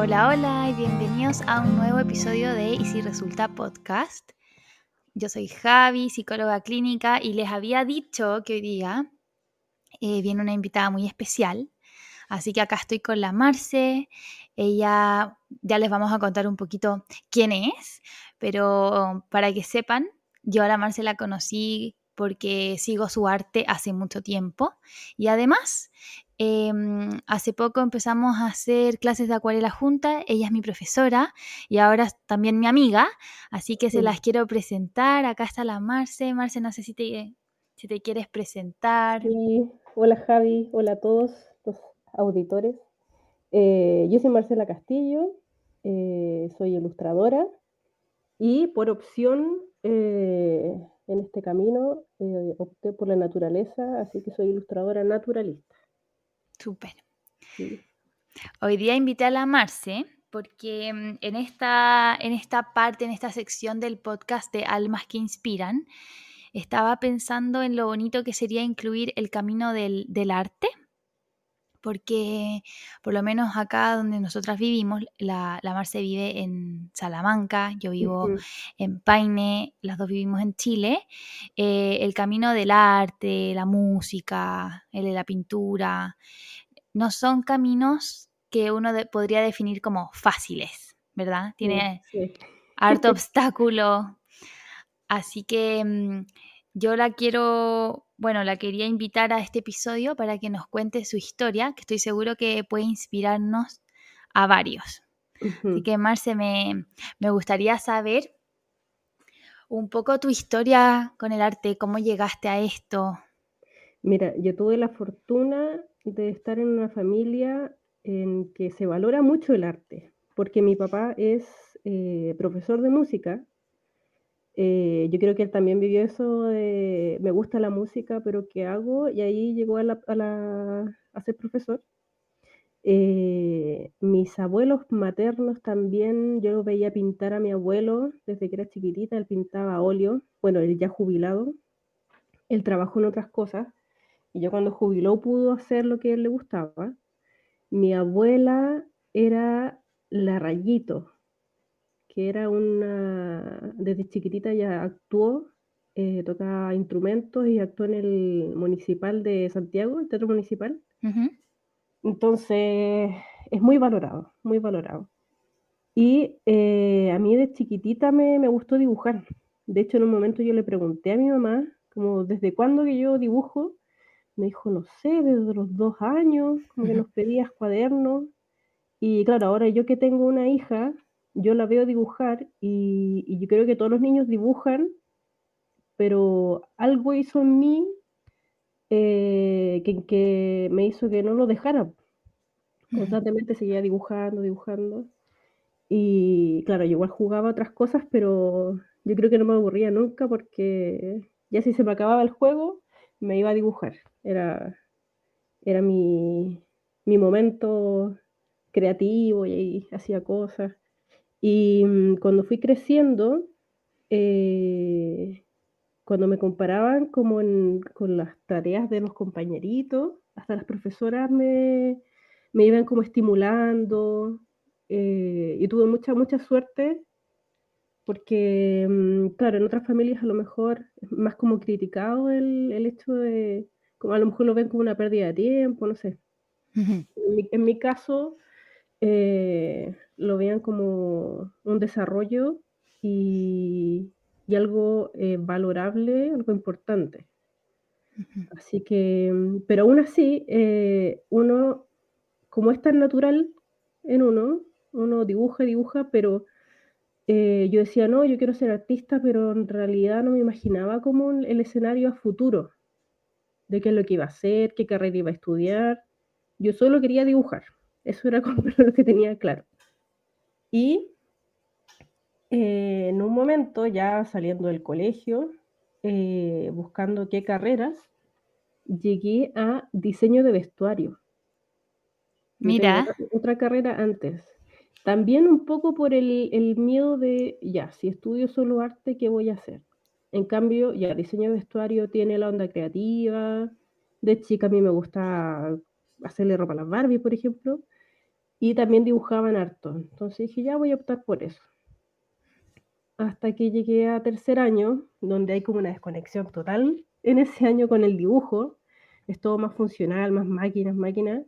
Hola, hola y bienvenidos a un nuevo episodio de Y si resulta podcast. Yo soy Javi, psicóloga clínica, y les había dicho que hoy día eh, viene una invitada muy especial. Así que acá estoy con la Marce. Ella ya les vamos a contar un poquito quién es, pero para que sepan, yo a la Marce la conocí porque sigo su arte hace mucho tiempo y además em, hace poco empezamos a hacer clases de acuarela junta, ella es mi profesora y ahora también mi amiga, así que se las quiero presentar. Acá está la Marce. Marce, no sé si te, si te quieres presentar. Sí. Hola Javi, hola a todos los auditores. Eh, yo soy Marcela Castillo, eh, soy ilustradora y por opción eh, en este camino opté por la naturaleza, así que soy ilustradora naturalista. Súper. Hoy día invité a la Marce porque mm, en esta, en esta parte, en esta sección del podcast de Almas que Inspiran, estaba pensando en lo bonito que sería incluir el camino del, arte, porque por lo menos acá donde nosotras vivimos, la, la Marce vive en Salamanca, yo vivo en Paine, las dos vivimos en Chile, eh, el camino del arte, la música, el de la pintura, no son caminos que uno podría definir como fáciles, ¿verdad? Tiene harto obstáculo, Así que mm, yo la quiero, bueno, la quería invitar a este episodio para que nos cuente su historia, que estoy seguro que puede inspirarnos a varios. Así que, Marce, me, me gustaría saber un poco tu historia con el arte, cómo llegaste a esto. Mira, yo tuve la fortuna de estar en una familia en que se valora mucho el arte, porque mi papá es eh, profesor de música eh, yo creo que él también vivió eso me gusta la música, pero ¿qué hago? Y ahí llegó a, a, ser profesor. Eh, mis abuelos maternos también, yo veía pintar a mi abuelo desde que era chiquitita, él pintaba óleo, bueno, él ya jubilado, él trabajó en otras cosas, y yo cuando jubiló pudo hacer lo que a él le gustaba. Mi abuela era la rayito, que era una, desde chiquitita ya actuó, eh, toca instrumentos y actuó en el municipal de Santiago, el teatro municipal. Entonces, es muy valorado, muy valorado. Y eh, a mí de chiquitita me, me, gustó dibujar. De hecho, en un momento yo le pregunté a mi mamá, como, ¿desde cuándo que yo dibujo? Me dijo, no sé, desde los dos años, como que nos pedías cuadernos. Y claro, ahora yo que tengo una hija, yo la veo dibujar y, yo creo que todos los niños dibujan, pero algo hizo en mí eh, que, me hizo que no lo dejara. Constantemente seguía dibujando, dibujando. Y claro, yo igual jugaba otras cosas, pero yo creo que no me aburría nunca porque ya si se me acababa el juego, me iba a dibujar. Era, era mi, mi momento creativo y hacía cosas. Y mm, cuando fui creciendo, eh, cuando me comparaban como con las tareas de los compañeritos, hasta las profesoras me, me iban como estimulando eh, y tuve mucha, mucha suerte porque, mm, claro, en otras familias a lo mejor es más como criticado el, el hecho de, como a lo mejor lo ven como una pérdida de tiempo, no sé. en, mi, caso, eh, lo vean como un desarrollo y, algo eh, valorable, algo importante. Así que, mm, pero aún así, eh, uno, como es tan natural en uno, uno dibuja, dibuja, pero eh, yo decía, no, yo quiero ser artista, pero en realidad no me imaginaba como el escenario a futuro, de qué es lo que iba a hacer, qué carrera iba a estudiar. Yo solo quería dibujar, eso era como lo que tenía claro. Y eh, en un momento, ya saliendo del colegio, eh, buscando qué carreras, llegué a diseño de vestuario. Mira. Otra, carrera antes. También un poco por el, el, miedo de, ya, si estudio solo arte, ¿qué voy a hacer? En cambio, ya, diseño de vestuario tiene la onda creativa. De chica a mí me gusta hacerle ropa a las Barbie, por ejemplo. Y también dibujaban harto. Entonces dije, ya voy a optar por eso. Hasta que llegué a tercer año, donde hay como una desconexión total en ese año con el dibujo. Es todo más funcional, más máquinas, máquinas.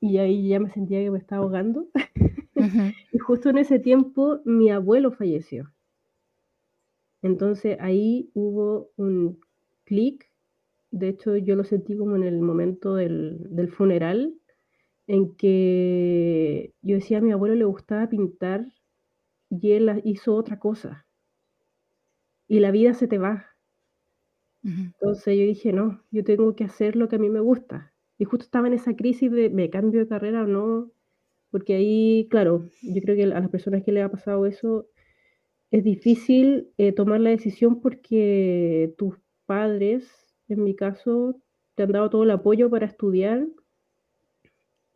Y ahí ya me sentía que me estaba ahogando. y justo en ese tiempo mi abuelo falleció. Entonces ahí hubo un clic. De hecho, yo lo sentí como en el momento del, del funeral, en que yo decía a mi abuelo le gustaba pintar y él hizo otra cosa. Y la vida se te va. Entonces yo dije, no, yo tengo que hacer lo que a mí me gusta. Y justo estaba en esa crisis de, ¿me cambio de carrera o no? Porque ahí, claro, yo creo que a las personas que le ha pasado eso, es difícil eh, tomar la decisión porque tus padres, en mi caso, te han dado todo el apoyo para estudiar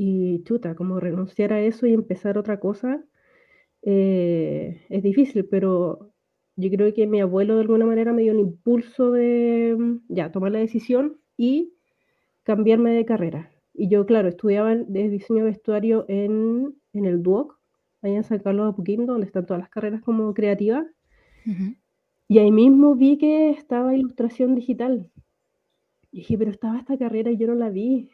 y chuta, como renunciar a eso y empezar otra cosa, eh, es difícil, pero yo creo que mi abuelo de alguna manera me dio un impulso de mm, ya tomar la decisión y cambiarme de carrera. Y yo, claro, estudiaba de diseño vestuario en, en el DUOC, ahí en San Carlos de Apoquindo, donde están todas las carreras como creativas. Y ahí mismo vi que estaba ilustración digital. Y dije, pero estaba esta carrera y yo no la vi.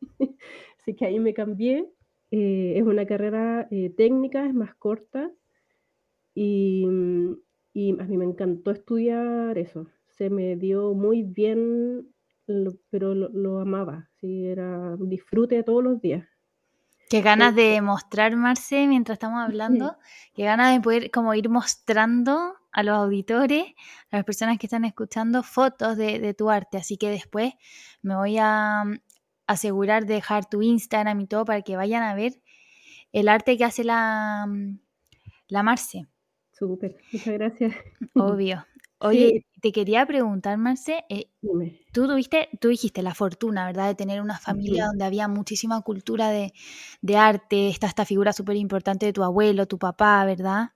Así que ahí me cambié. Eh, es una carrera eh, técnica, es más corta. Y, y, a mí me encantó estudiar eso. Se me dio muy bien, pero lo, lo amaba. Sí, era disfrute todos los días. Qué ganas de mostrar, Marce, mientras estamos hablando, qué ganas de poder como ir mostrando a los auditores, a las personas que están escuchando, fotos de, tu arte. Así que después me voy a asegurar de dejar tu Instagram y todo para que vayan a ver el arte que hace la, mm, la Marce. Súper, muchas gracias. Obvio. Oye, te quería preguntar, Marce, eh, tú tuviste, tú dijiste la fortuna, ¿verdad?, de tener una familia donde había muchísima cultura de, arte, está esta figura súper importante de tu abuelo, tu papá, ¿verdad?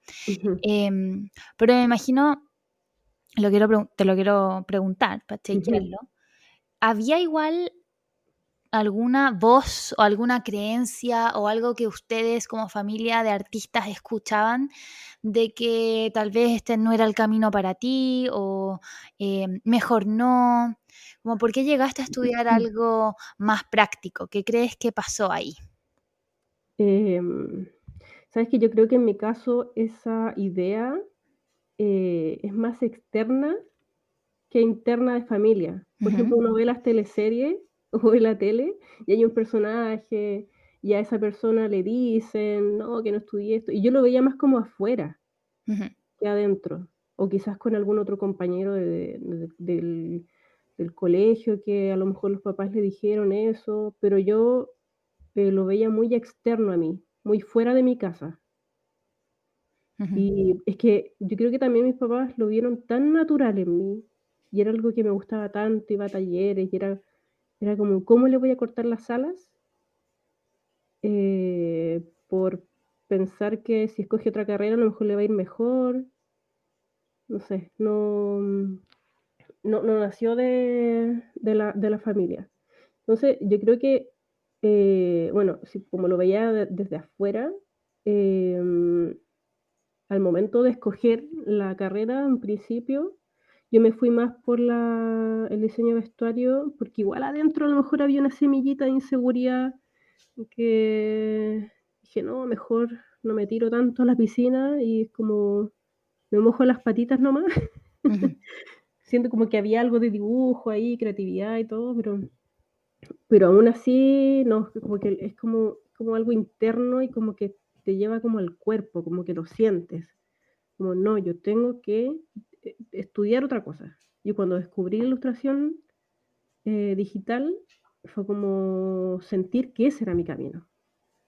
Em, pero me imagino, lo quiero, te lo quiero preguntar para chequearlo, ¿había igual alguna voz o alguna creencia o algo que ustedes como familia de artistas escuchaban de que tal vez este no era el camino para ti o eh, mejor no? Como, ¿Por qué llegaste a estudiar algo más práctico? ¿Qué crees que pasó ahí? Em, Sabes que yo creo que en mi caso esa idea eh, es más externa que interna de familia. Por ejemplo, uno ve las teleseries o en la tele y hay un personaje y a esa persona le dicen, no, que no estudié esto. Y yo lo veía más como afuera que adentro. O quizás con algún otro compañero del, colegio que a lo mejor los papás le dijeron eso, pero yo eh, lo veía muy externo a mí, muy fuera de mi casa. Y es que yo creo que también mis papás lo vieron tan natural en mí y era algo que me gustaba tanto, iba a talleres y era era como, ¿cómo le voy a cortar las alas? Eh, por pensar que si escoge otra carrera a lo mejor le va a ir mejor. No sé, no, no, nació de, la, familia. Entonces, yo creo que, eh, bueno, si, como lo veía desde afuera, em, al momento de escoger la carrera, en principio, yo me fui más por la, el diseño de vestuario, porque igual adentro a lo mejor había una semillita de inseguridad que dije, no, mejor no me tiro tanto a la piscina y es como me mojo las patitas nomás. Siento como que había algo de dibujo ahí, creatividad y todo, pero, pero aún así, no, como que es como, como algo interno y como que te lleva como al cuerpo, como que lo sientes. Como, no, yo tengo que estudiar otra cosa. Y cuando descubrí la ilustración eh, digital, fue como sentir que ese era mi camino.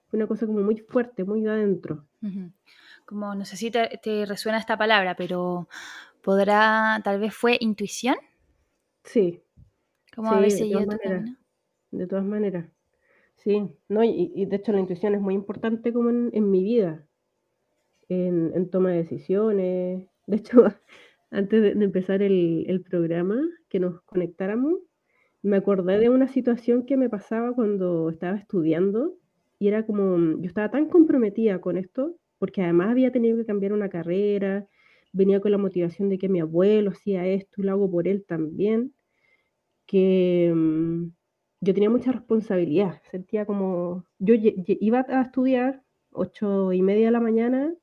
Fue una cosa como muy fuerte, muy de adentro. Como, no sé si te, resuena esta palabra, pero podrá, tal vez fue intuición. Sí. Como a veces de todas, de todas maneras. Sí, no, y, de hecho la intuición es muy importante como en, mi vida, en, en, toma de decisiones. De hecho, antes de, empezar el, programa, que nos conectáramos, me acordé de una situación que me pasaba cuando estaba estudiando y era como, yo estaba tan comprometida con esto, porque además había tenido que cambiar una carrera, venía con la motivación de que mi abuelo hacía esto y lo hago por él también, que mm, yo tenía mucha responsabilidad, sentía como, yo iba a estudiar ocho y media de la mañana,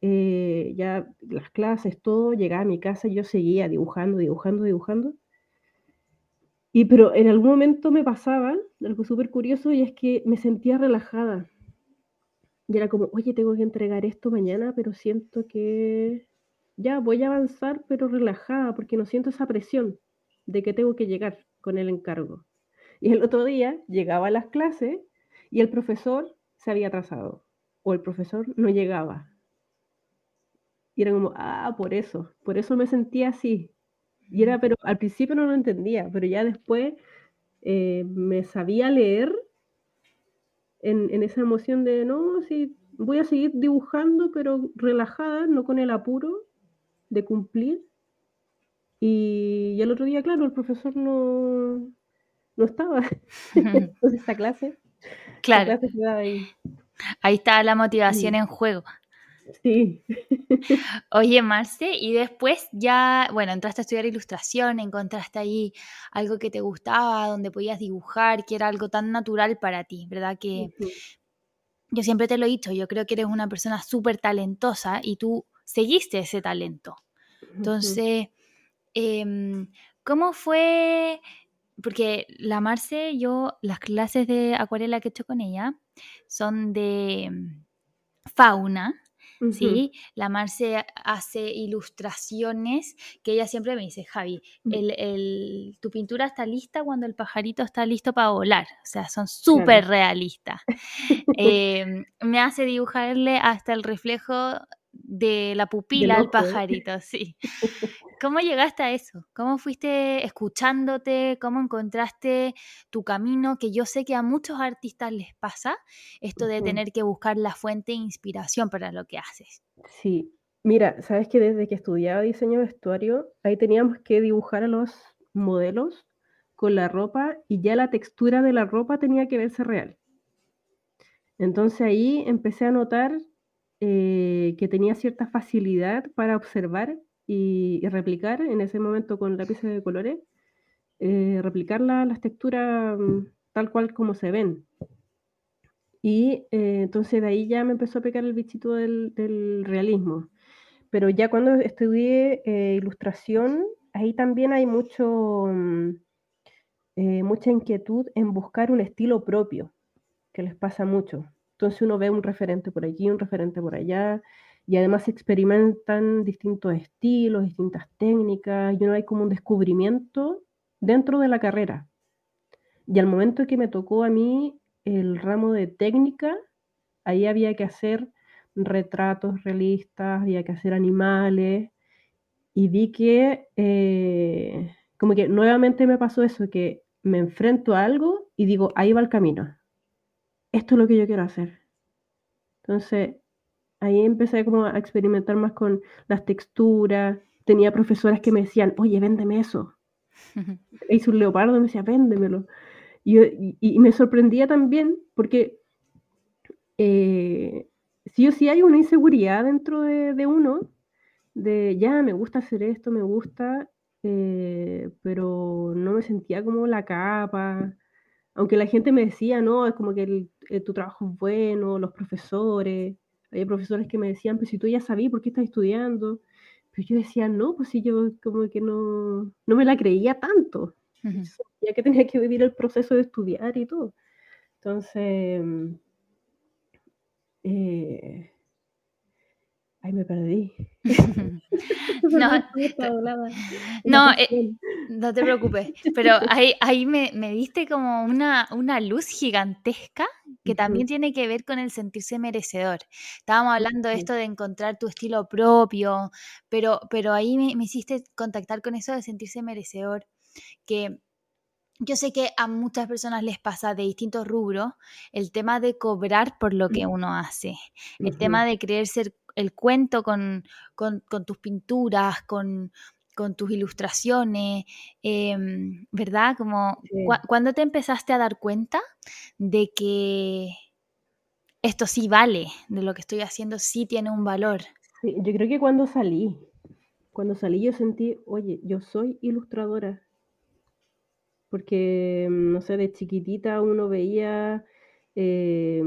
eh, ya las clases, todo, llegaba a mi casa y yo seguía dibujando, dibujando, dibujando. Y pero en algún momento me pasaba algo súper curioso y es que me sentía relajada. Y era como, oye, tengo que entregar esto mañana, pero siento que ya voy a avanzar, pero relajada, porque no siento esa presión de que tengo que llegar con el encargo. Y el otro día llegaba a las clases y el profesor se había atrasado o el profesor no llegaba. Y era como, ah, por eso, por eso me sentía así. Y era, pero al principio no lo entendía, pero ya después eh, me sabía leer en, esa emoción de, no, sí, voy a seguir dibujando, pero relajada, no con el apuro de cumplir. Y, el otro día, claro, el profesor no, no estaba en esa clase. Claro. ahí. ahí está la motivación en juego. Sí. Oye, Marce, y después ya, bueno, entraste a estudiar ilustración, encontraste ahí algo que te gustaba, donde podías dibujar, que era algo tan natural para ti, ¿verdad? Que yo siempre te lo he dicho, yo creo que eres una persona súper talentosa y tú seguiste ese talento. Entonces, em, ¿cómo fue? Porque la Marce, yo, las clases de acuarela que he hecho con ella son de ¿sí? La Marce hace ilustraciones que ella siempre me dice, Javi, mm. el, tu pintura está lista cuando el pajarito está listo para volar. O sea, son súper realistas. Em, me hace dibujarle hasta el reflejo de la pupila al pajarito, sí. ¿Cómo llegaste a eso? ¿Cómo fuiste escuchándote? ¿Cómo encontraste tu camino? Que yo sé que a muchos artistas les pasa esto de tener que buscar la fuente de inspiración para lo que haces. Sí, mira, sabes que desde que estudiaba diseño de vestuario, ahí teníamos que dibujar a los modelos con la ropa y ya la textura de la ropa tenía que verse real. Entonces ahí empecé a notar eh, que tenía cierta facilidad para observar y, replicar en ese momento con lápices de colores, eh, replicar las texturas mm, tal cual como se ven. Y eh, entonces de ahí ya me empezó a pegar el bichito del, realismo. Pero ya cuando estudié ilustración, ahí también hay mucho, mm, mucha inquietud en buscar un estilo propio, que les pasa mucho. Entonces uno ve un referente por aquí, un referente por allá, y además experimentan distintos estilos, distintas técnicas, y uno hay como un descubrimiento dentro de la carrera. Y al momento que me tocó a mí el ramo de técnica, ahí había que hacer retratos realistas, había que hacer animales, y vi que eh, como que nuevamente me pasó eso, que me enfrento a algo y digo, ahí va el camino esto es lo que yo quiero hacer. Entonces, ahí empecé como a experimentar más con las texturas. Tenía profesoras que me decían, oye, véndeme eso. Hice un leopardo y me decía, véndemelo. Y, me sorprendía también porque eh, sí o sí hay una inseguridad dentro de, uno, de ya, me gusta hacer esto, me gusta, eh, pero no me sentía como la capa, aunque la gente me decía, no, es como que eh, tu trabajo es bueno, los profesores, había profesores que me decían, pues si tú ya sabías por qué estás estudiando, pero yo decía, no, pues si yo como que no, no me la creía tanto, ya que tenía que vivir el proceso de estudiar y todo. Entonces, eh, Ay, me perdí. no, no, eh, no, te preocupes, pero ahí, ahí me, me, diste como una, una luz gigantesca que también tiene que ver con el sentirse merecedor. Estábamos hablando de esto de encontrar tu estilo propio, pero, pero ahí me, me hiciste contactar con eso de sentirse merecedor, que yo sé que a muchas personas les pasa de distintos rubros el tema de cobrar por lo que uno hace, el tema de creer ser el cuento con, tus pinturas, con, tus ilustraciones, em, ¿verdad? Como, ¿Cuándo te empezaste a dar cuenta de que esto sí vale, de lo que estoy haciendo sí tiene un valor. yo creo que cuando salí, cuando salí yo sentí, oye, yo soy ilustradora. Porque, mm, no sé, de chiquitita uno veía eh,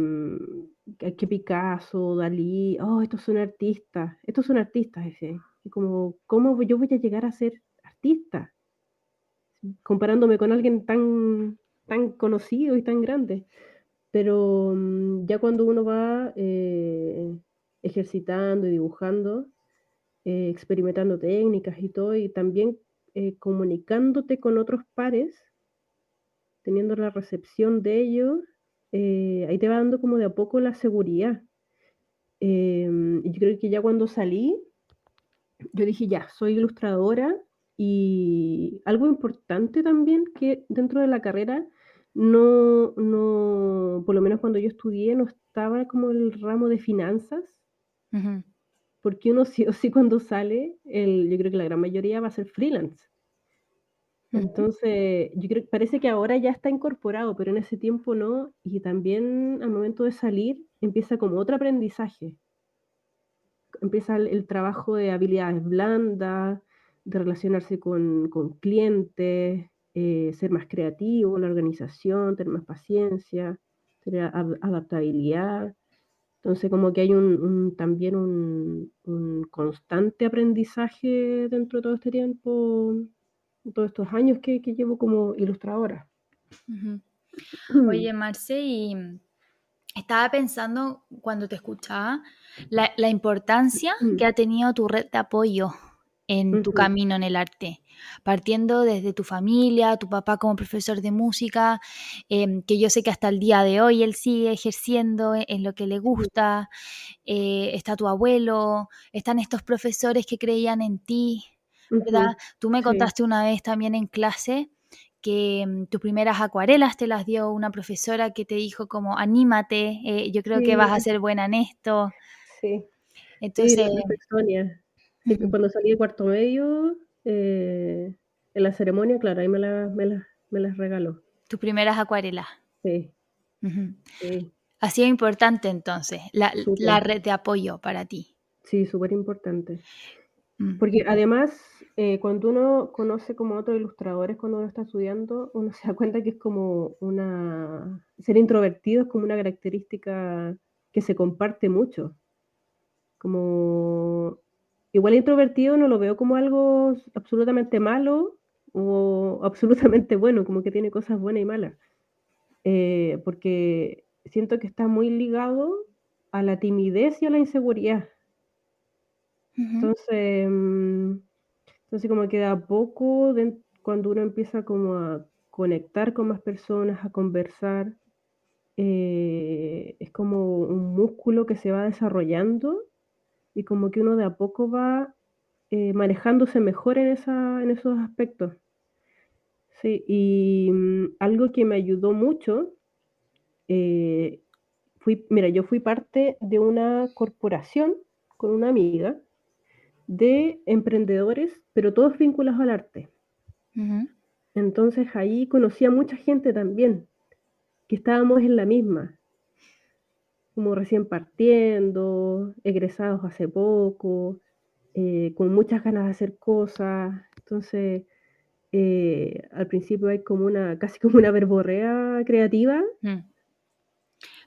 que Picasso, Dalí, oh, estos son artistas, estos son artistas, ese. Y como, ¿cómo yo voy a llegar a ser artista? Comparándome con alguien tan, tan conocido y tan grande. Pero mm, ya cuando uno va eh, ejercitando y dibujando, eh, experimentando técnicas y todo, y también eh, comunicándote con otros pares, teniendo la recepción de ellos, ahí te va dando como de a poco la seguridad. Em, yo creo que ya cuando salí, yo dije, ya, soy ilustradora y algo importante también que dentro de la carrera no, no, por lo menos cuando yo estudié, no estaba como el ramo de finanzas, porque uno sí o sí cuando sale, el, yo creo que la gran mayoría va a ser freelance. Entonces, yo creo parece que ahora ya está incorporado, pero en ese tiempo no, y también al momento de salir empieza como otro aprendizaje. Empieza el, trabajo de habilidades blandas, de relacionarse con, con clientes, eh, ser más creativo, la organización, tener más paciencia, tener adaptabilidad. Entonces, como que hay un, también un, constante aprendizaje dentro de todo este tiempo, todos estos años que, llevo como ilustradora. Oye, Marce, y estaba pensando cuando te escuchaba la, la importancia que ha tenido tu red de apoyo en tu camino en el arte, partiendo desde tu familia, tu papá como profesor de música, em, que yo sé que hasta el día de hoy él sigue ejerciendo en, lo que le gusta, eh, está tu abuelo, están estos profesores que creían en ti, ¿verdad? Tú me contaste una vez también en clase que em, tus primeras acuarelas te las dio una profesora que te dijo como anímate, eh, yo creo que vas a ser buena en esto. Sí. Entonces, cuando salí de cuarto medio, eh, en la ceremonia, claro, ahí me, me, las regaló. Tus primeras acuarelas. Sí. Ha sido importante entonces la, red de apoyo para ti. Sí, súper importante. Mm. Porque además, eh, cuando uno conoce como otros ilustradores, cuando uno está estudiando, uno se da cuenta que es como una... Ser introvertido es como una característica que se comparte mucho. Como igual introvertido no lo veo como algo absolutamente malo o absolutamente bueno, como que tiene cosas buenas y malas. Eh, porque siento que está muy ligado a la timidez y a la inseguridad. Entonces, mm, entonces como que a poco, cuando uno empieza como a conectar con más personas, a conversar, eh, es como un músculo que se va desarrollando y como que uno de a poco va eh, manejándose mejor en, esa, en esos aspectos. Sí, y mm, algo que me ayudó mucho, eh, fui, mira, yo fui parte de una corporación con una amiga de emprendedores, pero todos vinculados al arte. Entonces ahí conocí a mucha gente también, que estábamos en la misma como recién partiendo, egresados hace poco, eh, con muchas ganas de hacer cosas. Entonces, eh, al principio hay como una, casi como una verborrea creativa. Mm.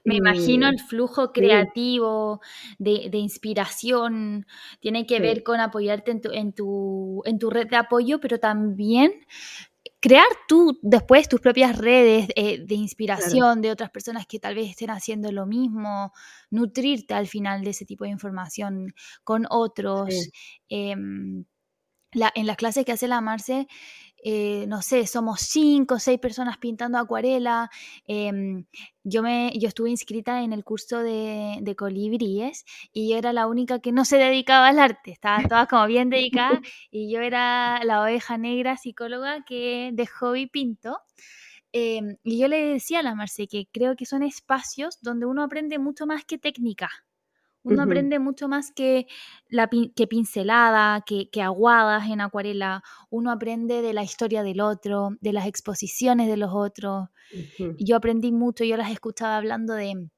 Me imagino eh, el flujo creativo de, inspiración, tiene que ver con apoyarte en tu, en, tu, en tu red de apoyo, pero también crear tú después tus propias redes eh, de inspiración de otras personas que tal vez estén haciendo lo mismo, nutrirte al final de ese tipo de información con otros. Em, en las clases que hace la Marce, eh, no sé, somos cinco o seis personas pintando acuarela. Em, yo, me, yo estuve inscrita en el curso de, de, colibríes y yo era la única que no se dedicaba al arte, estaban todas como bien dedicadas y yo era la oveja negra psicóloga que de hobby pinto. Em, y yo le decía a la Marce que creo que son espacios donde uno aprende mucho más que técnica. Uno aprende mucho más que, la, que pincelada, que, aguadas en acuarela. Uno aprende de la historia del otro, de las exposiciones de los otros. Yo aprendí mucho, yo las escuchaba hablando de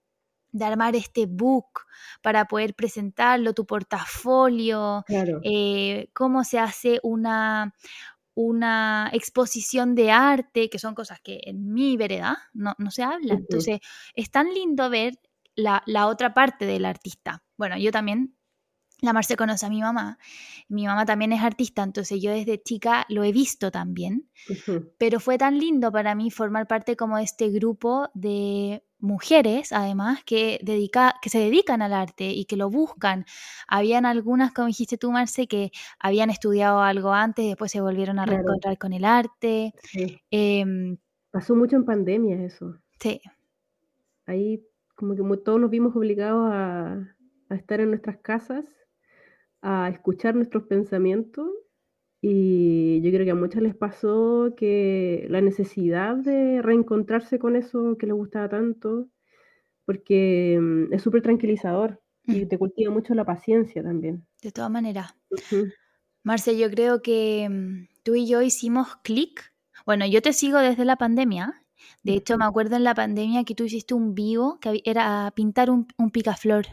de armar este book para poder presentarlo, tu portafolio, Claro. eh, cómo se hace una, una exposición de arte, que son cosas que en mi vereda no, no se habla. Entonces, es tan lindo ver la, la otra parte del artista. Bueno, yo también, la Marce conoce a mi mamá, mi mamá también es artista, entonces yo desde chica lo he visto también, pero fue tan lindo para mí formar parte como de este grupo de mujeres, además, que, dedica, que se dedican al arte y que lo buscan. Habían algunas, como dijiste tú, Marce, que habían estudiado algo antes, después se volvieron a Claro. reencontrar con el arte. Sí. Em, Pasó mucho en pandemia eso. sí, Ahí como que todos nos vimos obligados a, a estar en nuestras casas, a escuchar nuestros pensamientos y yo creo que a muchas les pasó que la necesidad de reencontrarse con eso que les gustaba tanto, porque mm, es súper tranquilizador y Mm. te cultiva mucho la paciencia también. de todas maneras. Marce, yo creo que mm, tú y yo hicimos clic. Bueno, yo te sigo desde la pandemia. De hecho, me acuerdo en la pandemia que tú hiciste un vivo que era pintar un, un picaflor.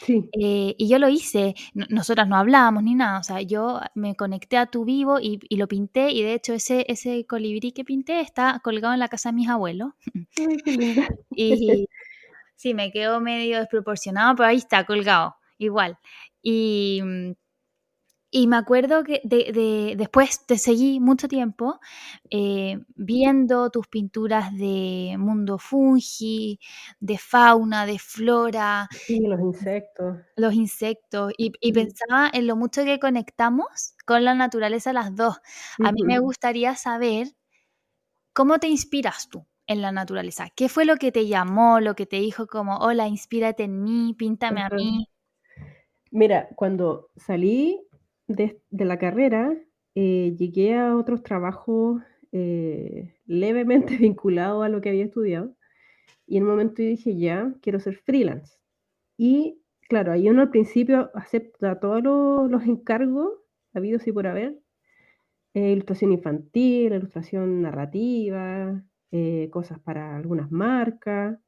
Sí, Eh, y yo lo hice. No- nosotras no hablábamos ni nada. O sea, yo me conecté a tu vivo y, y lo pinté. Y de hecho, ese, ese colibrí que pinté está colgado en la casa de mis abuelos. Y sí, me quedó medio desproporcionado, pero ahí está, colgado, igual. Y, mm, y me acuerdo que de, de- después te seguí mucho tiempo eh, viendo tus pinturas de mundo fungi, de fauna, de flora, Sí, los insectos. los insectos, y, y pensaba en lo mucho que conectamos con la naturaleza las dos. A mí me gustaría saber cómo te inspiras tú en la naturaleza. ¿Qué fue lo que te llamó, lo que te dijo como, hola, inspírate en mí, píntame a mí? Mira, cuando salí de, la carrera, eh, llegué a otros trabajos eh, levemente vinculados a lo que había estudiado. Y en un momento dije, ya, quiero ser freelance. Y claro, ahí uno al principio acepta todos los, los encargos habidos y por haber. eh, ilustración infantil, ilustración narrativa, cosas para algunas marcas.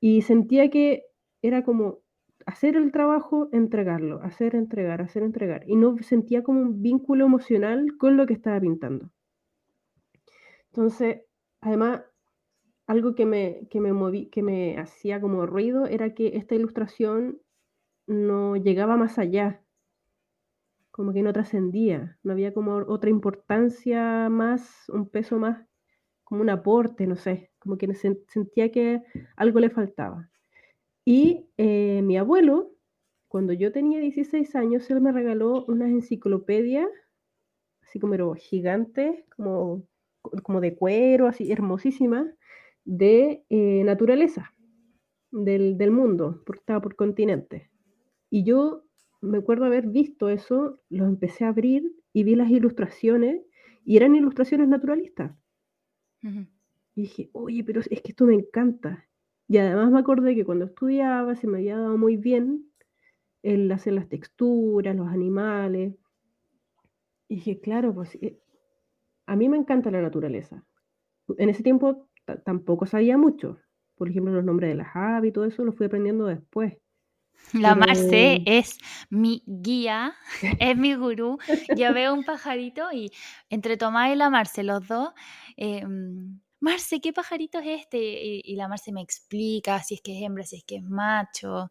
Y sentía que era como hacer el trabajo, entregarlo, hacer, entregar, hacer, entregar. Y no sentía como un vínculo emocional con lo que estaba pintando. Entonces, además, algo que me, que me moví, que me hacía como ruido era que esta ilustración no llegaba más allá, como que no trascendía, no había como otra importancia más, un peso más, como un aporte, no sé, como que sen- sentía que algo le faltaba. Y eh, mi abuelo, cuando yo tenía 16 años, él me regaló unas enciclopedias, así como pero gigantes, como, como de cuero, así hermosísimas, de eh, naturaleza, del, del mundo, porque estaba por continente. Y yo me acuerdo haber visto eso, los empecé a abrir y vi las ilustraciones, y eran ilustraciones naturalistas. Y dije, oye, pero es que esto me encanta. Y además me acordé que cuando estudiaba se me había dado muy bien el hacer las texturas, los animales. Y dije, claro, pues eh, a mí me encanta la naturaleza. En ese tiempo ta- tampoco sabía mucho. Por ejemplo, los nombres de las aves y todo eso lo fui aprendiendo después. La Marce es mi guía, es mi gurú. Yo veo un pajarito y entre Tomás y la Marce, los dos, eh, mm, Marce, ¿qué pajarito es este? Y, y la Marce me explica si es que es hembra, si es que es macho,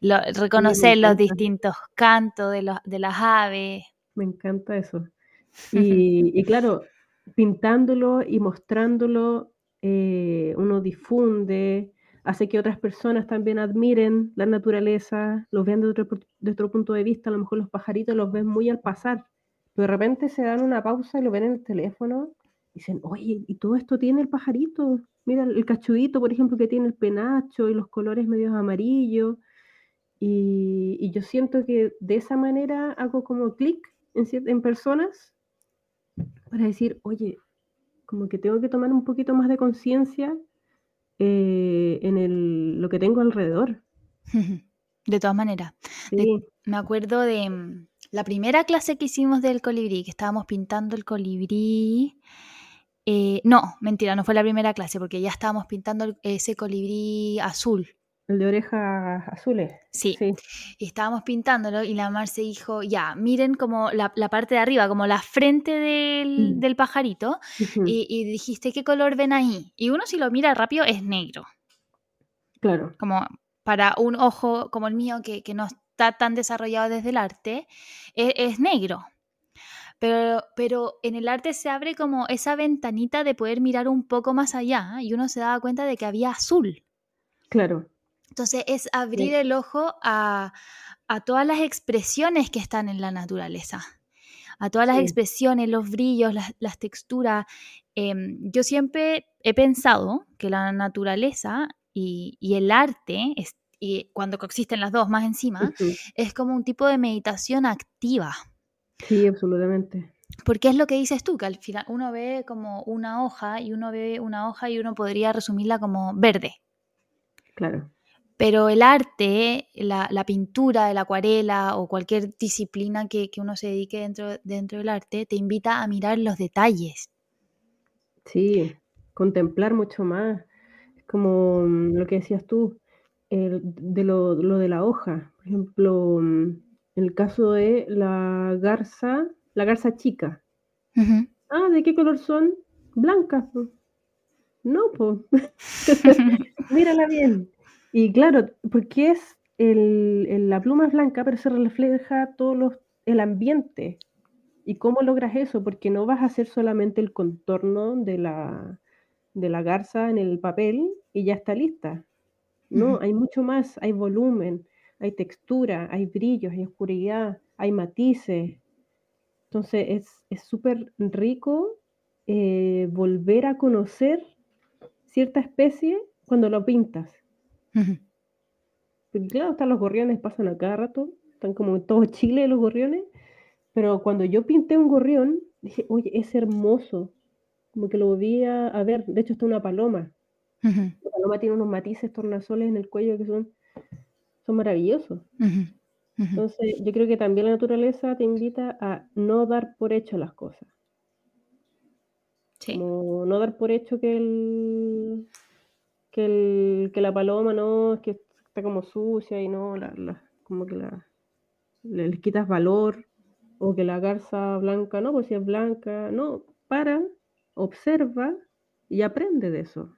lo- sí, reconocer los distintos cantos de, los, de las aves. me encanta eso. Y, y claro, pintándolo y mostrándolo, eh, uno difunde, hace que otras personas también admiren la naturaleza, los vean de otro, pu- de otro punto de vista, a lo mejor los pajaritos los ven muy al pasar, pero de repente se dan una pausa y lo ven en el teléfono dicen, oye, y todo esto tiene el pajarito, mira el cachudito, por ejemplo, que tiene el penacho y los colores medios amarillos, y, y yo siento que de esa manera hago como clic en, en personas para decir, oye, como que tengo que tomar un poquito más de conciencia eh, en el, lo que tengo alrededor. De todas maneras, de- Sí, me acuerdo de mm, la primera clase que hicimos del colibrí, que estábamos pintando el colibrí. Eh, no, mentira, no fue la primera clase, porque ya estábamos pintando ese colibrí azul. El de orejas azules. Sí. Y estábamos pintándolo y la Mar se dijo, ya, miren como la, parte de arriba, como la frente del, mm. pajarito. y, y, dijiste, ¿qué color ven ahí? Y uno si lo mira rápido es negro. Claro. Como para un ojo como el mío, que, no está tan desarrollado desde el arte, e, es, negro. Pero, pero, en el arte se abre como esa ventanita de poder mirar un poco más allá y uno se daba cuenta de que había azul. Claro. Entonces es abrir el ojo a, todas las expresiones que están en la naturaleza, a todas las expresiones, los brillos, las, texturas. Em, yo siempre he pensado que la naturaleza y, el arte, y cuando coexisten las dos más encima, es como un tipo de meditación activa. Sí, absolutamente. Porque es lo que dices tú, que al final uno ve como una hoja y uno ve una hoja y uno podría resumirla como verde. Claro. Pero el arte, la, pintura, la acuarela o cualquier disciplina que, uno se dedique dentro, dentro del arte, te invita a mirar los detalles. Sí, contemplar mucho más como mm, lo que decías tú, de lo, de la hoja. Por ejemplo, mm, el caso de la garza, la garza chica. Ah, ¿de qué color son? Blancas. No, pues. Mírala bien. Y claro, porque es el, la pluma es blanca, pero se refleja todo los, el ambiente. ¿Y cómo logras eso? Porque no vas a hacer solamente el contorno de la, de la garza en el papel y ya está lista. No, hay mucho más, hay volumen, hay textura, hay brillos, hay oscuridad, hay matices. Entonces es súper rico eh, volver a conocer cierta especie cuando lo pintas. Porque claro, están los gorriones, pasan a cada rato, están como en todo Chile los gorriones, pero cuando yo pinté un gorrión, dije, oye, es hermoso, como que lo volví a, ver. De hecho, está una paloma. La paloma tiene unos matices tornasoles en el cuello que son, son maravillosos. Entonces, yo creo que también la naturaleza te invita a no dar por hecho las cosas. Sí. Como no dar por hecho que el, que, el, que la paloma no, es que está como sucia y no, la, como que la, le, quitas valor, o que la garza blanca, no, pues si es blanca, no, para, observa y aprende de eso.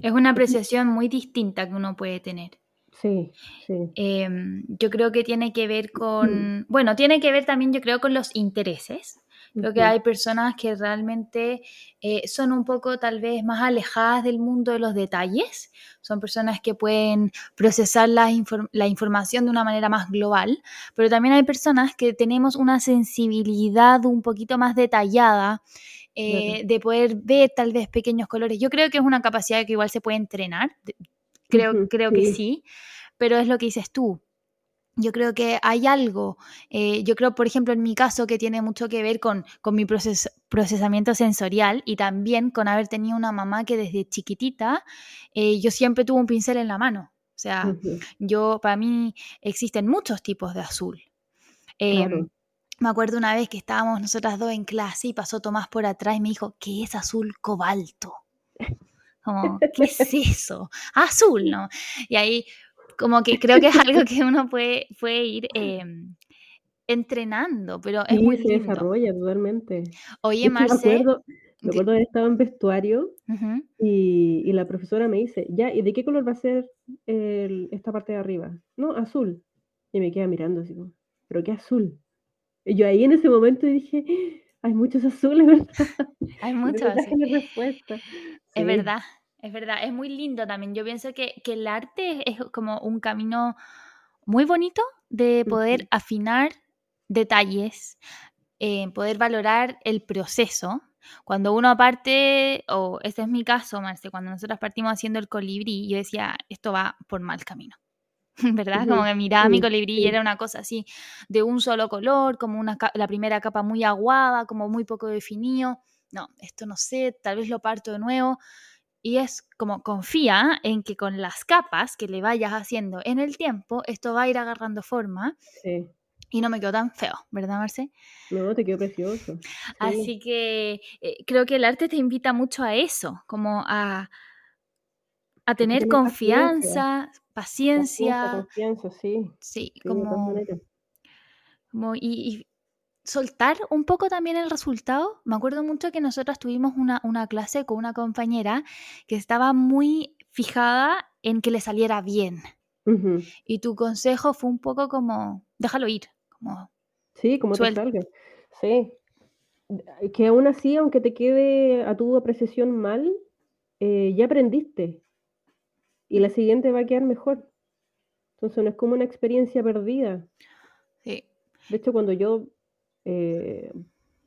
Es una apreciación muy distinta que uno puede tener. Sí, sí. Em, yo creo que tiene que ver con, mm. bueno, tiene que ver también yo creo con los intereses. Creo que hay personas que realmente eh, son un poco tal vez más alejadas del mundo de los detalles. Son personas que pueden procesar la, la, información de una manera más global, pero también hay personas que tenemos una sensibilidad un poquito más detallada eh, de poder ver tal vez pequeños colores. Yo creo que es una capacidad que igual se puede entrenar, creo, creo que sí, pero es lo que dices tú. Yo creo que hay algo, eh, yo creo, por ejemplo, en mi caso, que tiene mucho que ver con, con mi procesamiento sensorial y también con haber tenido una mamá que desde chiquitita eh, yo siempre tuve un pincel en la mano. O sea, yo, para mí existen muchos tipos de azul. Em, me acuerdo una vez que estábamos nosotras dos en clase y pasó Tomás por atrás y me dijo, ¿qué es azul cobalto? Como, ¿qué es eso? Azul, ¿no? Y ahí como que creo que es algo que uno puede, puede ir em, entrenando, pero es muy se desarrolla totalmente. Oye, Marce... Me acuerdo, de haber estado en vestuario y, y, la profesora me dice, ya, ¿y de qué color va a ser esta parte de arriba? No, azul. Y me queda mirando así como, ¿pero qué azul? Y yo ahí en ese momento dije, hay muchos azules, ¿verdad? Hay muchos azules. respuesta. Es verdad, es verdad. Es muy lindo también. Yo pienso que, el arte es como un camino muy bonito de poder afinar detalles, eh, poder valorar el proceso. Cuando uno aparte, o este es mi caso, Marce, cuando nosotros partimos haciendo el colibrí, yo decía, esto va por mal camino. ¿verdad? Como que miraba mi colibrí y era una cosa así de un solo color, como una, la primera capa muy aguada, como muy poco definido. No, esto no sé, tal vez lo parto de nuevo. Y es como confía en que con las capas que le vayas haciendo en el tiempo, esto va a ir agarrando forma. Sí. Y no me quedó tan feo, ¿verdad, Marce? No, te quedó precioso. Así que eh, creo que el arte te invita mucho a eso, como a, a tener confianza, paciencia, paciencia, confianza, sí, sí, como, como y, y soltar un poco también el resultado. Me acuerdo mucho que nosotros tuvimos una, una clase con una compañera que estaba muy fijada en que le saliera bien. Y tu consejo fue un poco como, déjalo ir, como Sí, como te salga. Sí. Que aún así, aunque te quede a tu apreciación mal, eh, ya aprendiste y la siguiente va a quedar mejor. Entonces no es como una experiencia perdida. Sí. De hecho, cuando yo eh,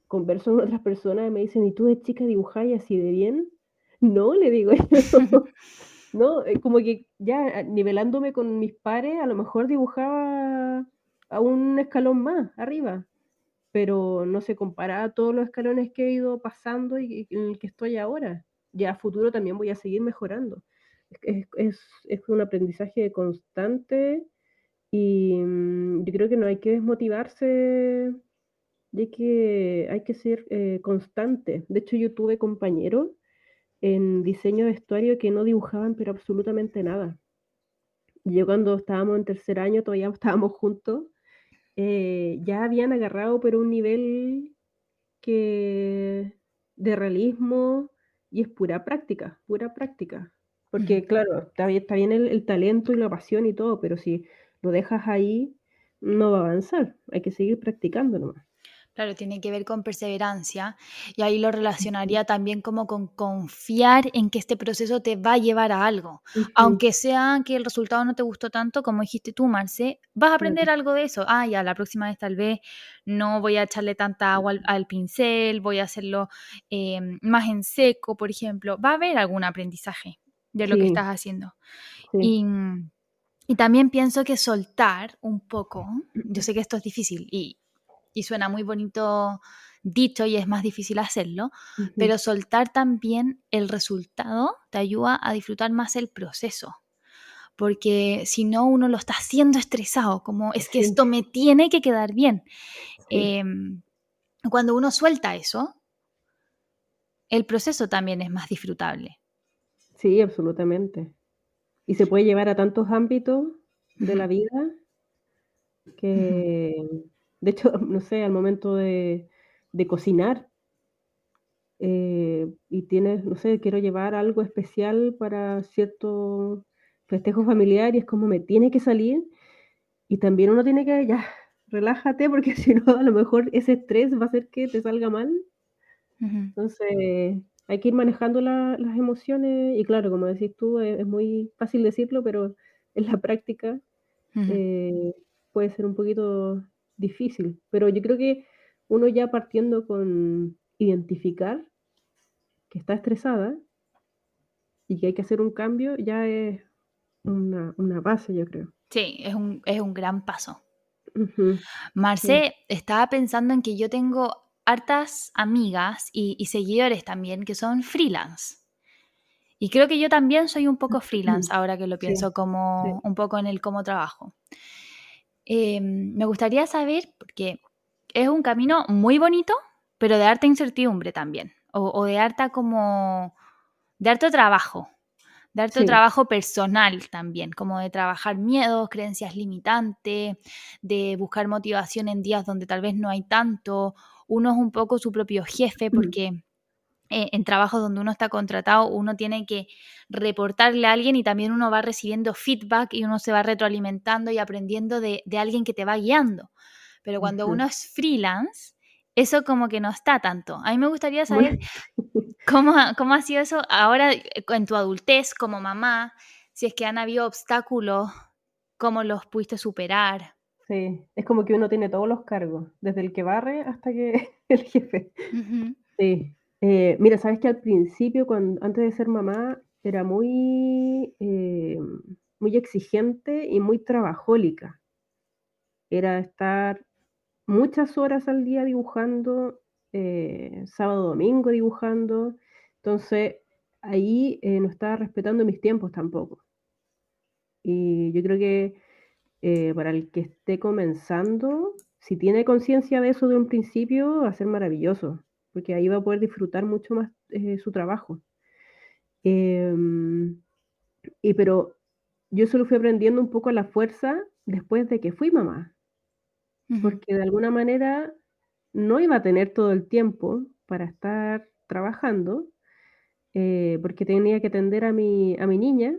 converso con otras personas me dicen, ¿y tú de chica dibujáis así de bien? No, le digo yo. No, eh, como que ya ah, nivelándome con mis pares, a lo mejor dibujaba a un escalón más arriba, pero no se compara a todos los escalones que he ido pasando y y en el que estoy ahora. Ya a futuro también voy a seguir mejorando. Es es es es un aprendizaje constante y, mm, yo creo que no hay que desmotivarse, de que hay que ser, eh, constante. De hecho, yo tuve compañeros en diseño de vestuario que no dibujaban, pero absolutamente nada. Yo cuando estábamos en tercer año, todavía estábamos juntos, eh, ya habían agarrado, pero un nivel que de realismo y es pura práctica, pura práctica. Porque claro, está bien, está bien el, el talento y la pasión y todo, pero si lo dejas ahí, no va a avanzar. Hay que seguir practicando nomás. Claro, tiene que ver con perseverancia y ahí lo relacionaría también como con confiar en que este proceso te va a llevar a algo. ujú, Aunque sea que el resultado no te gustó tanto, como dijiste tú, Marce, vas a aprender claro, algo de eso. Ah, ya, la próxima vez tal vez no voy a echarle tanta agua al, al pincel, voy a hacerlo eh, más en seco, por ejemplo. Va a haber algún aprendizaje de lo que estás sí, haciendo. sí. Y, y también pienso que soltar un poco, yo sé que esto es difícil y, y suena muy bonito dicho y es más difícil hacerlo, pero soltar también el resultado te ayuda a disfrutar más el proceso, porque si no uno lo está haciendo estresado, como es que Sí, esto me tiene que quedar bien. sí, Eh, cuando uno suelta eso, el proceso también es más disfrutable. sí, absolutamente. Y se puede llevar a tantos ámbitos de la vida que, de hecho, no sé, al momento de de cocinar, eh, y tienes, no sé, quiero llevar algo especial para cierto festejo familiar y es como me tiene que salir, y también uno tiene que ya, relájate, porque si no, a lo mejor ese estrés va a hacer que te salga mal. Entonces, hay que ir manejando la las emociones y claro, como decís tú, e es muy fácil decirlo, pero en la práctica eh, puede ser un poquito difícil, pero yo creo que uno ya partiendo con identificar que está estresada y que hay que hacer un cambio, ya es una una base, yo creo. Sí, es un, es un gran paso. Ujú, sí. Marce, estaba pensando en que yo tengo hartas amigas y, y seguidores también que son freelance. Y creo que yo también soy un poco freelance ahora que lo Sí, pienso sí. como un poco en el cómo trabajo. Eh, me gustaría saber, porque es un camino muy bonito, pero de harta incertidumbre también, o, o de harta como, de harto trabajo, de harto Sí, trabajo personal también, como de trabajar miedos, creencias limitantes, de buscar motivación en días donde tal vez no hay tanto. Uno es un poco su propio jefe porque eh, en trabajos donde uno está contratado, uno tiene que reportarle a alguien y también uno va recibiendo feedback y uno se va retroalimentando y aprendiendo de, de alguien que te va guiando. Pero cuando ujú. uno es freelance, eso como que no está tanto. A mí me gustaría Bueno, saber cómo, ha- cómo ha sido eso ahora eh, en tu adultez como mamá, si es que han habido obstáculos, cómo los pudiste superar. sí, es como que uno tiene todos los cargos, desde el que barre hasta que el jefe. Ujú, Sí, eh, mira, sabes que al principio, cuando antes de ser mamá, era muy, em, muy exigente y muy trabajólica. Era estar muchas horas al día dibujando, eh, sábado, domingo dibujando. Entonces, ahí, eh, no estaba respetando mis tiempos tampoco. Y yo creo que, eh, para el que esté comenzando, si tiene conciencia de eso de un principio, va a ser maravilloso, porque ahí va a poder disfrutar mucho más, eh, su trabajo. Em, y pero yo solo fui aprendiendo un poco a la fuerza después de que fui mamá. Porque de alguna manera no iba a tener todo el tiempo para estar trabajando, eh, porque tenía que atender a mi, a mi niña,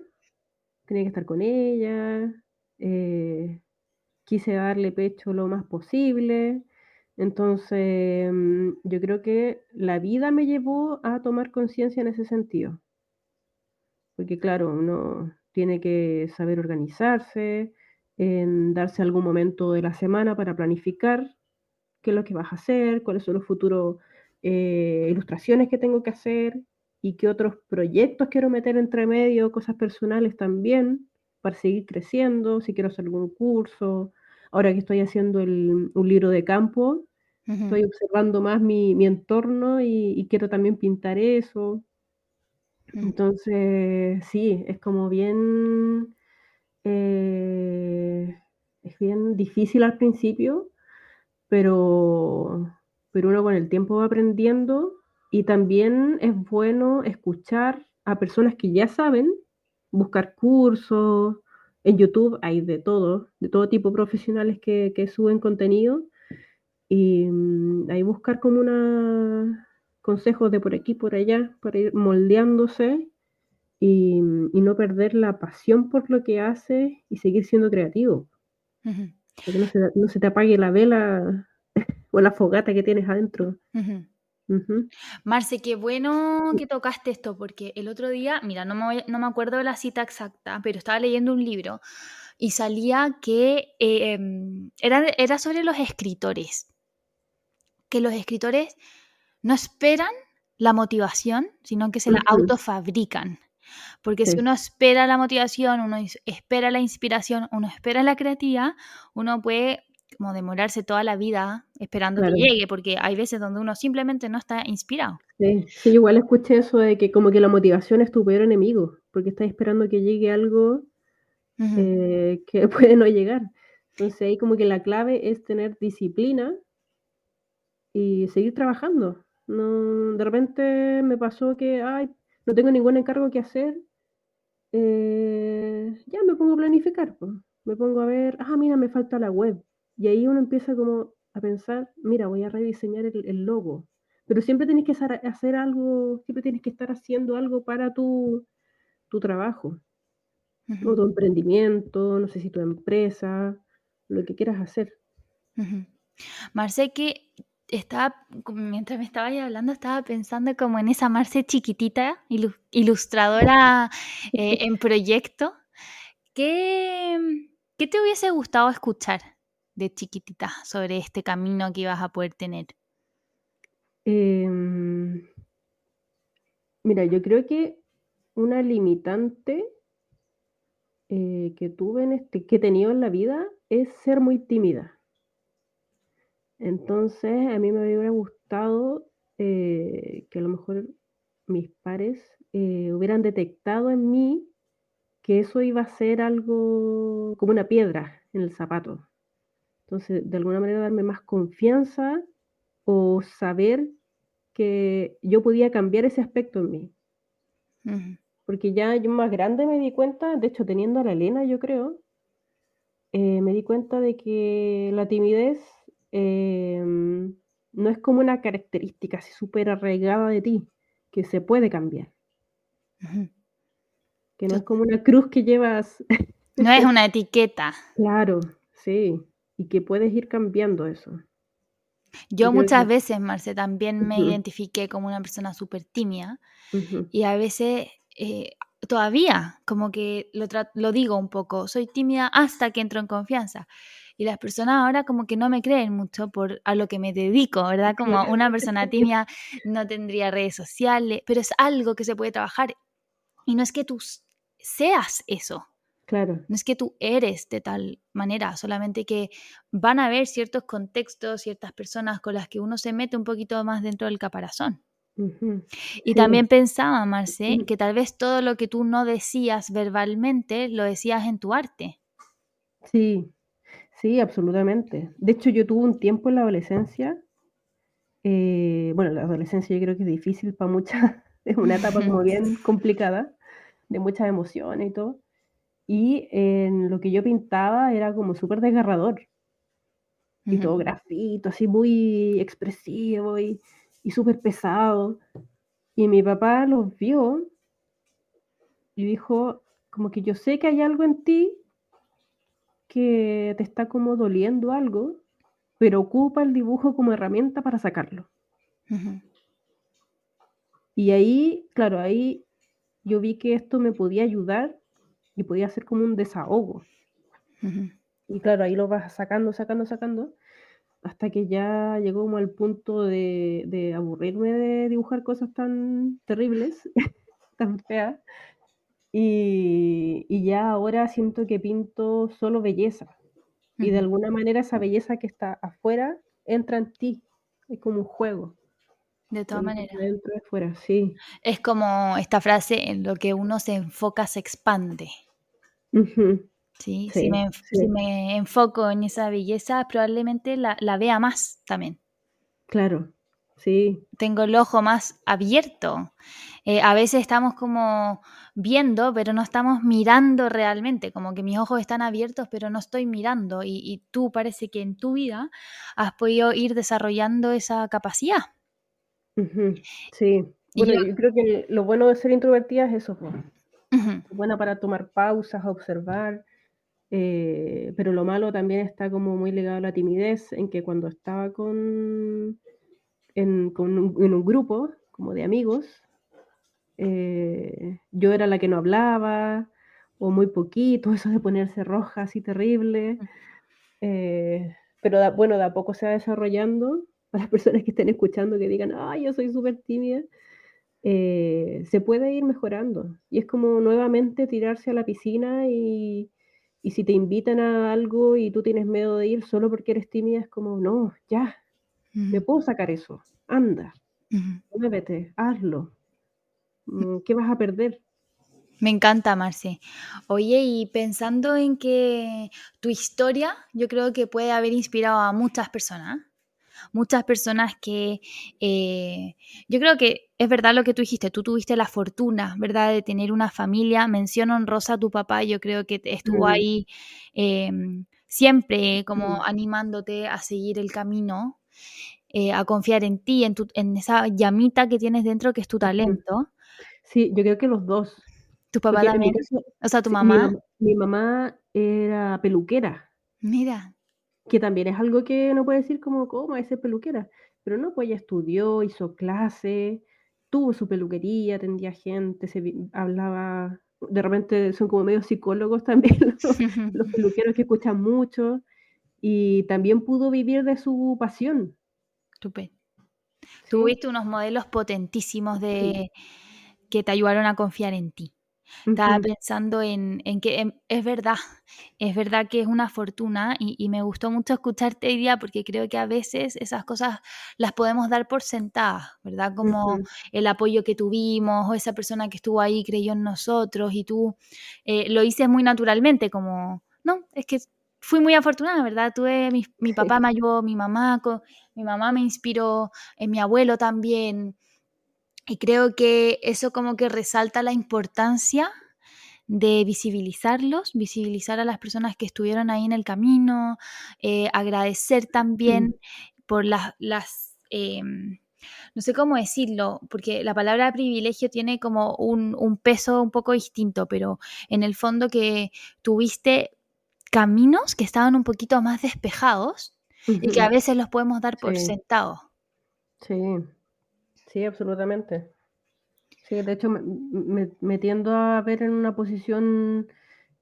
tenía que estar con ella, eh, quise darle pecho lo más posible. Entonces, mm, yo creo que la vida me llevó a tomar conciencia en ese sentido. Porque claro, uno tiene que saber organizarse, en darse algún momento de la semana para planificar qué es lo que vas a hacer, cuáles son los futuros eh, ilustraciones que tengo que hacer y qué otros proyectos quiero meter entre medio, cosas personales también, para seguir creciendo, si quiero hacer algún curso. Ahora que estoy haciendo un libro de campo, estoy observando más mi, entorno y, quiero también pintar eso. Mm. Entonces, sí, es como bien, eh, es bien difícil al principio, pero, pero uno con el tiempo va aprendiendo y también es bueno escuchar a personas que ya saben, buscar cursos. En YouTube hay de todo, de todo tipo profesionales que, suben contenido y mm, ahí buscar como una consejos de por aquí, por allá, para ir moldeándose y, no perder la pasión por lo que hace y seguir siendo creativo. Que no se, te apague la vela o la fogata que tienes adentro. Marce, qué bueno que tocaste esto, porque el otro día, mira, no me, no me acuerdo de la cita exacta, pero estaba leyendo un libro y salía que eh, em, era, era sobre los escritores, que los escritores no esperan la motivación, sino que se la autofabrican. Porque si uno espera la motivación, uno espera la inspiración, uno espera la creatividad, uno puede como demorarse toda la vida esperando que llegue, porque hay veces donde uno simplemente no está inspirado. Sí, sí, igual escuché eso de que como que la motivación es tu peor enemigo, porque estás esperando que llegue algo eh, que puede no llegar. Entonces ahí como que la clave es tener disciplina y seguir trabajando. No, de repente me pasó que, ay, no tengo ningún encargo que hacer. Eh, ya me pongo a planificar, me pongo a ver, ah, mira, me falta la web. Y ahí uno empieza como a pensar, mira, voy a rediseñar el, logo. Pero siempre tienes que hacer algo, siempre tienes que estar haciendo algo para tu, trabajo, o tu emprendimiento, no sé si tu empresa, lo que quieras hacer. Marce, que estaba, mientras me estaba hablando, estaba pensando como en esa Marce chiquitita, ilustradora eh, en proyecto. ¿Qué, ¿Qué te hubiese gustado escuchar? de chiquitita sobre este camino que ibas a poder tener? Em, mira, yo creo que una limitante eh, que tuve en este, que he tenido en la vida es ser muy tímida. Entonces, a mí me hubiera gustado eh, que a lo mejor mis pares eh, hubieran detectado en mí que eso iba a ser algo como una piedra en el zapato. Entonces, de alguna manera darme más confianza o saber que yo podía cambiar ese aspecto en mí. Porque ya yo más grande me di cuenta, de hecho teniendo a la Elena, yo creo, eh, me di cuenta de que la timidez em, no es como una característica así súper arraigada de ti, que se puede cambiar. Que no es como una cruz que llevas. No es una etiqueta. Claro, sí y que puedes ir cambiando eso. Yo muchas veces, Marce, también me identifiqué como una persona súper tímida y a veces eh, todavía como que lo, lo digo un poco, soy tímida hasta que entro en confianza. Y las personas ahora como que no me creen mucho por a lo que me dedico, ¿verdad? Como una persona tímida no tendría redes sociales, pero es algo que se puede trabajar. Y no es que tú seas eso, Claro. No es que tú eres de tal manera, solamente que van a haber ciertos contextos, ciertas personas con las que uno se mete un poquito más dentro del caparazón. Y también pensaba, Marce, que tal vez todo lo que tú no decías verbalmente lo decías en tu arte. Sí, sí, absolutamente. De hecho, yo tuve un tiempo en la adolescencia. Eh, bueno, la adolescencia yo creo que es difícil para muchas, es una etapa como bien complicada de muchas emociones y todo. Y en lo que yo pintaba era como súper desgarrador. Y todo grafito, así muy expresivo y, y súper pesado. Y mi papá los vio y dijo, como que yo sé que hay algo en ti que te está como doliendo algo, pero ocupa el dibujo como herramienta para sacarlo. Y ahí, claro, ahí yo vi que esto me podía ayudar y podía ser como un desahogo. Y claro, ahí lo vas sacando, sacando, sacando, hasta que ya llegó como al punto de, de aburrirme de dibujar cosas tan terribles, tan feas, y, y, ya ahora siento que pinto solo belleza. Y de alguna manera esa belleza que está afuera entra en ti. Es como un juego. De todas maneras. Dentro y afuera, sí. Es como esta frase, en lo que uno se enfoca se expande. ¿Sí? Si, me, si, me, enfoco en esa belleza, probablemente la, la vea más también. Claro, sí. Tengo el ojo más abierto. Eh, a veces estamos como viendo, pero no estamos mirando realmente, como que mis ojos están abiertos, pero no estoy mirando. Y, y tú parece que en tu vida has podido ir desarrollando esa capacidad. Sí. Bueno, yo, creo que lo bueno de ser introvertida es eso, buena para tomar pausas, observar, eh, pero lo malo también está como muy ligado a la timidez, en que cuando estaba con, en, un, grupo como de amigos, eh, yo era la que no hablaba, o muy poquito, eso de ponerse roja así terrible, eh, pero bueno, de a poco se va desarrollando para las personas que estén escuchando que digan, ay, yo soy súper tímida, eh, se puede ir mejorando. Y es como nuevamente tirarse a la piscina y, y, si te invitan a algo y tú tienes miedo de ir solo porque eres tímida, es como, no, ya, me puedo sacar eso, anda, muévete, hazlo. Mm, ¿Qué vas a perder? Me encanta, Marce. Oye, y pensando en que tu historia, yo creo que puede haber inspirado a muchas personas muchas personas que eh, yo creo que es verdad lo que tú dijiste, tú tuviste la fortuna, ¿verdad?, de tener una familia, menciono honrosa a tu papá, yo creo que estuvo ahí em, siempre como animándote a seguir el camino, eh, a confiar en ti, en, tu, en esa llamita que tienes dentro que es tu talento. Sí, yo creo que los dos. Tu papá también. o sea, tu mamá. mi mamá era peluquera. Mira que también es algo que no puede decir como, ¿cómo es ser peluquera? Pero no, pues ella estudió, hizo clase, tuvo su peluquería, atendía gente, se hablaba, de repente son como medio psicólogos también los, peluqueros que escuchan mucho, y también pudo vivir de su pasión. Estupendo. Tuviste unos modelos potentísimos de que te ayudaron a confiar en ti. Estaba pensando en, que em, es verdad, es verdad que es una fortuna y, me gustó mucho escucharte hoy día porque creo que a veces esas cosas las podemos dar por sentadas, ¿verdad? Como el apoyo que tuvimos o esa persona que estuvo ahí creyó en nosotros y tú eh, lo hice muy naturalmente, como, no, es que fui muy afortunada, ¿verdad? Tuve, mi, mi papá me ayudó, mi mamá, mi mamá me inspiró, eh, mi abuelo también. Y creo que eso como que resalta la importancia de visibilizarlos, visibilizar a las personas que estuvieron ahí en el camino, eh, agradecer también por las, las em, no sé cómo decirlo, porque la palabra privilegio tiene como un, un, peso un poco distinto, pero en el fondo que tuviste caminos que estaban un poquito más despejados y que a veces los podemos dar por sentados. Sí, Sí, absolutamente. Sí, de hecho me, me, tiendo a ver en una posición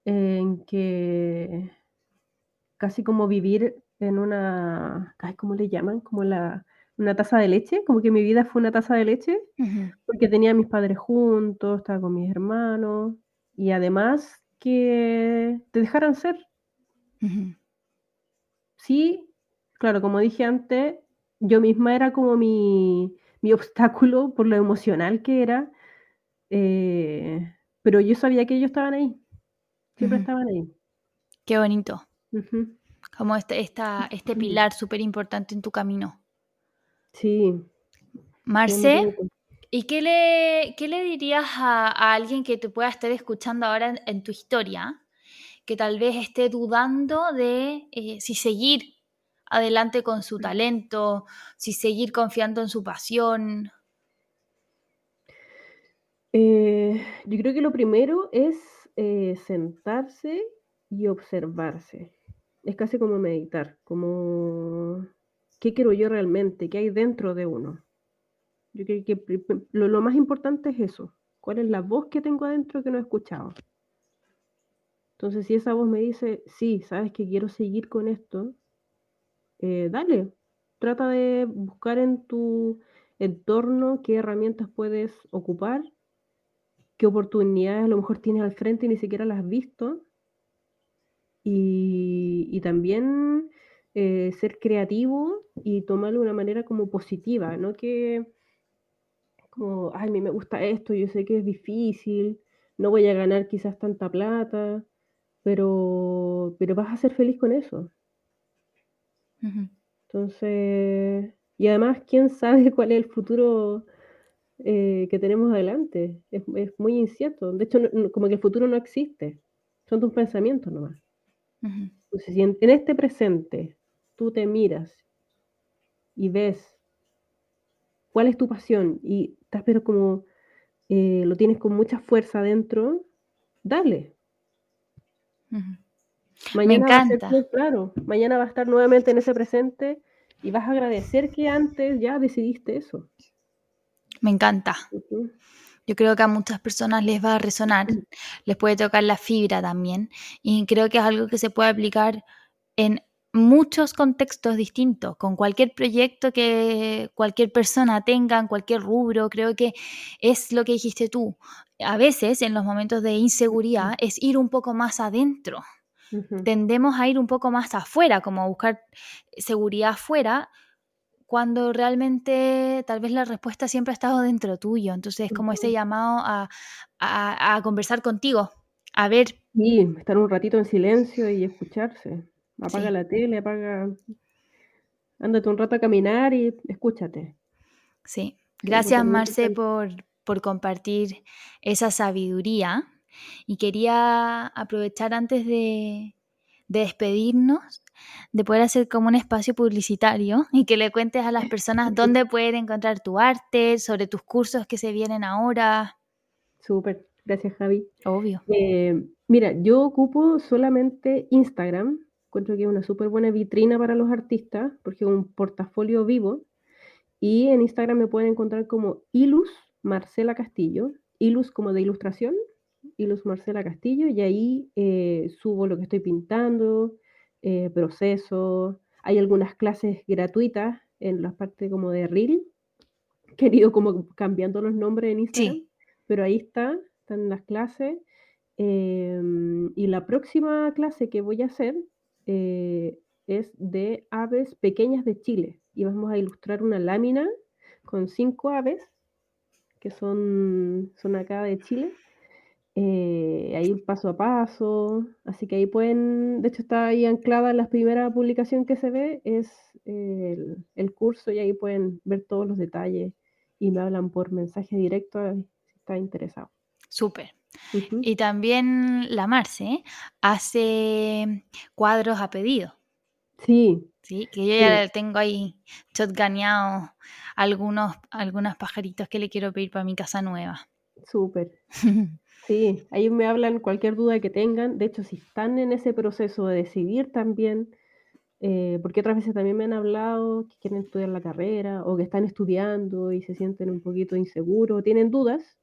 en que casi como vivir en una, ¿cómo le llaman? Como la, una taza de leche, como que mi vida fue una taza de leche, porque tenía a mis padres juntos, estaba con mis hermanos, y además que te dejaran ser. Sí, claro, como dije antes, yo misma era como mi, mi obstáculo por lo emocional que era, eh, pero yo sabía que ellos estaban ahí, siempre estaban ahí. Qué bonito. Como este, esta, este pilar súper importante en tu camino. Sí. Marce, ¿Y qué le, qué le dirías a, a alguien que te pueda estar escuchando ahora en, en tu historia, que tal vez esté dudando de eh, si seguir adelante con su talento, si seguir confiando en su pasión? Eh, yo creo que lo primero es eh, sentarse y observarse. Es casi como meditar, como qué quiero yo realmente, qué hay dentro de uno. Yo creo que lo más importante es eso. ¿Cuál es la voz que tengo adentro que no he escuchado? Entonces, si esa voz me dice, sí, sabes que quiero seguir con esto, eh, dale, trata de buscar en tu entorno qué herramientas puedes ocupar, qué oportunidades a lo mejor tienes al frente y ni siquiera las has visto. Y, también eh, ser creativo y tomarlo de una manera como positiva, no que como, ay, a mí me gusta esto, yo sé que es difícil, no voy a ganar quizás tanta plata, pero, pero vas a ser feliz con eso. Entonces, y además, ¿quién sabe cuál es el futuro eh, que tenemos adelante? Es, es muy incierto. De hecho, no- como que el futuro no existe. Son tus pensamientos nomás. Entonces, si en, en este presente tú te miras y ves cuál es tu pasión y estás pero como eh, lo tienes con mucha fuerza adentro, dale. Ujú. Mañana va a ser encanta. claro. Mañana va a estar nuevamente en ese presente y vas a agradecer que antes ya decidiste eso. Me encanta. Yo creo que a muchas personas les va a resonar, les puede tocar la fibra también. Y creo que es algo que se puede aplicar en muchos contextos distintos, con cualquier proyecto que cualquier persona tenga, en cualquier rubro. Creo que es lo que dijiste tú. A veces, en los momentos de inseguridad, es ir un poco más adentro. Ujú. Tendemos a ir un poco más afuera, como a buscar seguridad afuera, cuando realmente tal vez la respuesta siempre ha estado dentro tuyo. Entonces es como ese Ujú. llamado a, a- a conversar contigo, a ver, Y estar un ratito en silencio y escucharse. Apaga Sí. la tele, apaga. Ándate un rato a caminar y escúchate. sí. Gracias, Marce, por, por compartir esa sabiduría. Y quería aprovechar antes de, de despedirnos, de poder hacer como un espacio publicitario y que le cuentes a las personas dónde pueden encontrar tu arte, sobre tus cursos que se vienen ahora. Súper. Gracias, Javi. Obvio. Eh, mira, yo ocupo solamente Instagram. Encuentro que es una súper buena vitrina para los artistas porque es un portafolio vivo. Y en Instagram me pueden encontrar como Ilus Marcela Castillo. Ilus como de ilustración. Ilus Marcela Castillo. Y ahí eh, subo lo que estoy pintando, eh, procesos. Hay algunas clases gratuitas en la parte como de Reel. Que ido como cambiando los nombres en Instagram. Sí. Pero ahí está, están las clases. Em, y la próxima clase que voy a hacer eh, es de aves pequeñas de Chile. Y vamos a ilustrar una lámina con cinco aves que son, son acá de Chile. Eh, ahí paso a paso. Así que ahí pueden, de hecho está ahí anclada la primera publicación que se ve, es eh, el, el curso y ahí pueden ver todos los detalles y me hablan por mensaje directo si está interesado. Súper. Y también la Marce hace cuadros a pedido, Sí, ¿sí? Que yo Sí. ya tengo ahí shotguneado algunos, algunos pajaritos que le quiero pedir para mi casa nueva. súper. Sí, ahí me hablan cualquier duda que tengan. De hecho, si están en ese proceso de decidir también, eh, porque otras veces también me han hablado que quieren estudiar la carrera o que están estudiando y se sienten un poquito inseguros, tienen dudas,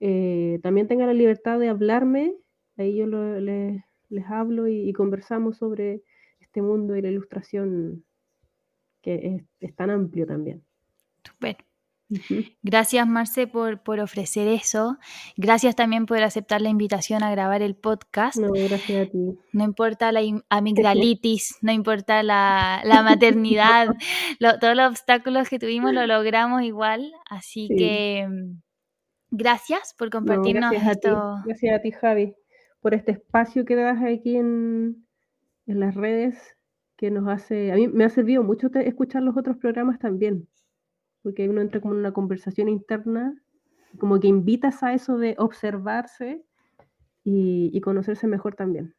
eh, también tengan la libertad de hablarme. Ahí yo lo- le- les hablo y, y conversamos sobre este mundo y la ilustración que es, es tan amplio también. Ujú. Gracias, Marce, por, por ofrecer eso. Gracias también por aceptar la invitación a grabar el podcast. No, gracias a ti. No importa la amigdalitis, no importa la, la maternidad, lo- todos los obstáculos que tuvimos lo logramos igual. Así Sí. que mm, gracias por No, compartirnos gracias a ti, gracias a ti, Javi, por este espacio que das aquí en, en las redes, que nos hace, a mí me ha servido mucho escuchar los otros programas también, porque uno entra como en una conversación interna, como que invitas a eso de observarse y, conocerse mejor también.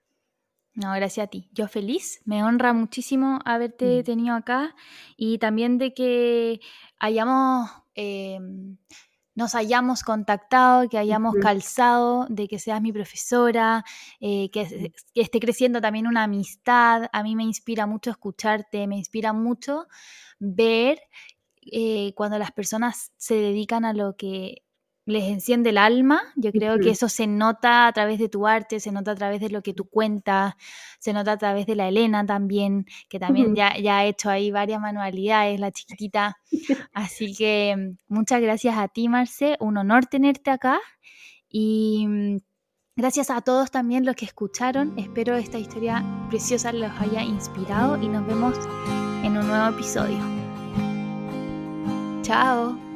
No, gracias a ti. Yo feliz, me honra muchísimo haberte mm. tenido acá y también de que hayamos em, nos hayamos contactado, que hayamos calzado, de que seas mi profesora, eh, que, esté creciendo también una amistad. A mí me inspira mucho escucharte, me inspira mucho ver eh, cuando las personas se dedican a lo que les enciende el alma. Yo creo que eso se nota a través de tu arte, se nota a través de lo que tú cuentas, se nota a través de la Elena también, que también ya, ya ha hecho ahí varias manualidades, la chiquitita. Así que muchas gracias a ti, Marce. Un honor tenerte acá. Y mm, gracias a todos también los que escucharon. Espero esta historia preciosa los haya inspirado y nos vemos en un nuevo episodio. Chao.